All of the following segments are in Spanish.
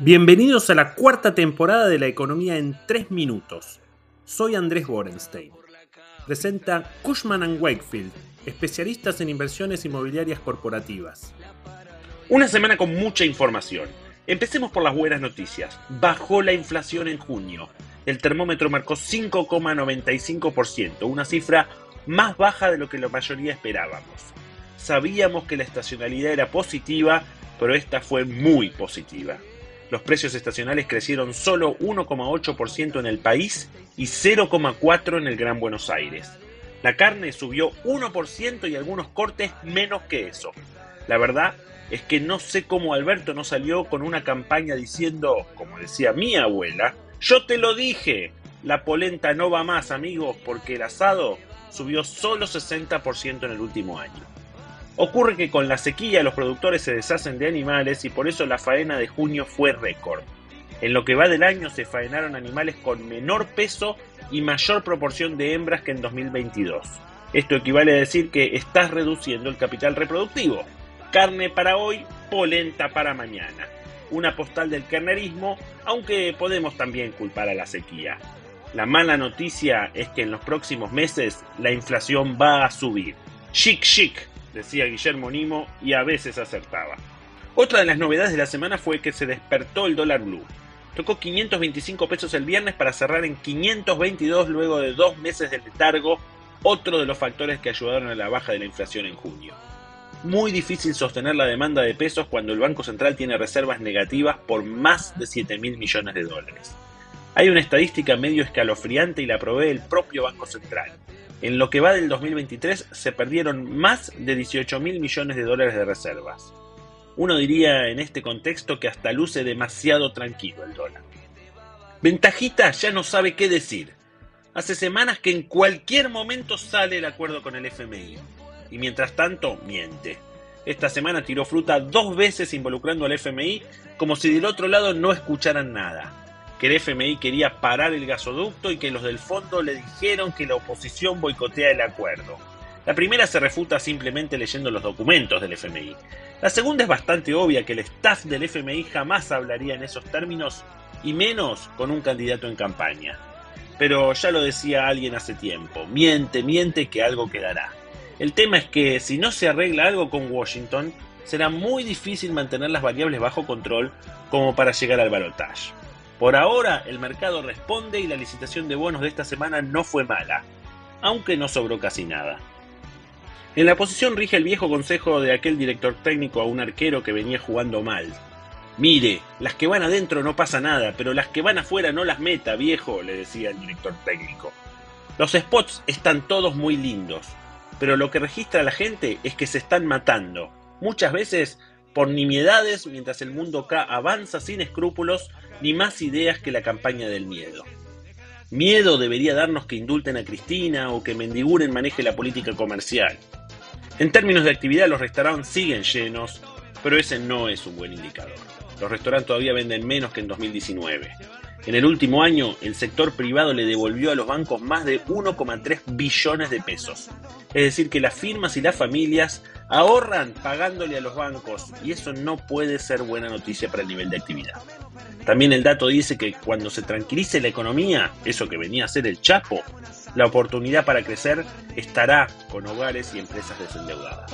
Bienvenidos a la cuarta temporada de la economía en 3 minutos. Soy Andrés Borenstein. Presenta Cushman ⁇ Wakefield, especialistas en inversiones inmobiliarias corporativas. Una semana con mucha información. Empecemos por las buenas noticias. Bajó la inflación en junio. El termómetro marcó 5,95%, una cifra más baja de lo que la mayoría esperábamos. Sabíamos que la estacionalidad era positiva, pero esta fue muy positiva. Los precios estacionales crecieron solo 1,8% en el país y 0,4% en el Gran Buenos Aires. La carne subió 1% y algunos cortes menos que eso. La verdad es que no sé cómo Alberto no salió con una campaña diciendo, como decía mi abuela, yo te lo dije, la polenta no va más amigos porque el asado subió solo 60% en el último año. Ocurre que con la sequía los productores se deshacen de animales y por eso la faena de junio fue récord. En lo que va del año se faenaron animales con menor peso y mayor proporción de hembras que en 2022. Esto equivale a decir que estás reduciendo el capital reproductivo. Carne para hoy, polenta para mañana. Una postal del carnerismo, aunque podemos también culpar a la sequía. La mala noticia es que en los próximos meses la inflación va a subir. Chic chic, decía Guillermo Nimo y a veces acertaba. Otra de las novedades de la semana fue que se despertó el dólar blue. Tocó 525 pesos el viernes para cerrar en 522 luego de dos meses de letargo, otro de los factores que ayudaron a la baja de la inflación en junio. Muy difícil sostener la demanda de pesos cuando el Banco Central tiene reservas negativas por más de 7 mil millones de dólares. Hay una estadística medio escalofriante y la provee el propio Banco Central. En lo que va del 2023 se perdieron más de 18 mil millones de dólares de reservas. Uno diría en este contexto que hasta luce demasiado tranquilo el dólar. Ventajita ya no sabe qué decir. Hace semanas que en cualquier momento sale el acuerdo con el FMI. Y mientras tanto, miente. Esta semana tiró fruta dos veces involucrando al FMI como si del otro lado no escucharan nada que el FMI quería parar el gasoducto y que los del fondo le dijeron que la oposición boicotea el acuerdo. La primera se refuta simplemente leyendo los documentos del FMI. La segunda es bastante obvia que el staff del FMI jamás hablaría en esos términos y menos con un candidato en campaña. Pero ya lo decía alguien hace tiempo, miente, miente que algo quedará. El tema es que si no se arregla algo con Washington, será muy difícil mantener las variables bajo control como para llegar al balotaje. Por ahora el mercado responde y la licitación de bonos de esta semana no fue mala, aunque no sobró casi nada. En la posición rige el viejo consejo de aquel director técnico a un arquero que venía jugando mal. Mire, las que van adentro no pasa nada, pero las que van afuera no las meta, viejo, le decía el director técnico. Los spots están todos muy lindos, pero lo que registra la gente es que se están matando, muchas veces por nimiedades mientras el mundo K avanza sin escrúpulos ni más ideas que la campaña del miedo. Miedo debería darnos que indulten a Cristina o que Mendiguren maneje la política comercial. En términos de actividad los restaurantes siguen llenos, pero ese no es un buen indicador. Los restaurantes todavía venden menos que en 2019. En el último año, el sector privado le devolvió a los bancos más de 1,3 billones de pesos. Es decir, que las firmas y las familias ahorran pagándole a los bancos y eso no puede ser buena noticia para el nivel de actividad. También el dato dice que cuando se tranquilice la economía, eso que venía a ser el Chapo, la oportunidad para crecer estará con hogares y empresas desendeudadas.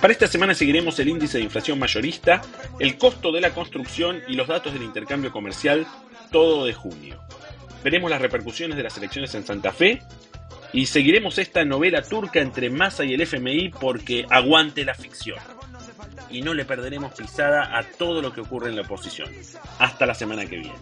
Para esta semana seguiremos el índice de inflación mayorista, el costo de la construcción y los datos del intercambio comercial, todo de junio. Veremos las repercusiones de las elecciones en Santa Fe y seguiremos esta novela turca entre Massa y el FMI porque aguante la ficción. Y no le perderemos pisada a todo lo que ocurre en la oposición. Hasta la semana que viene.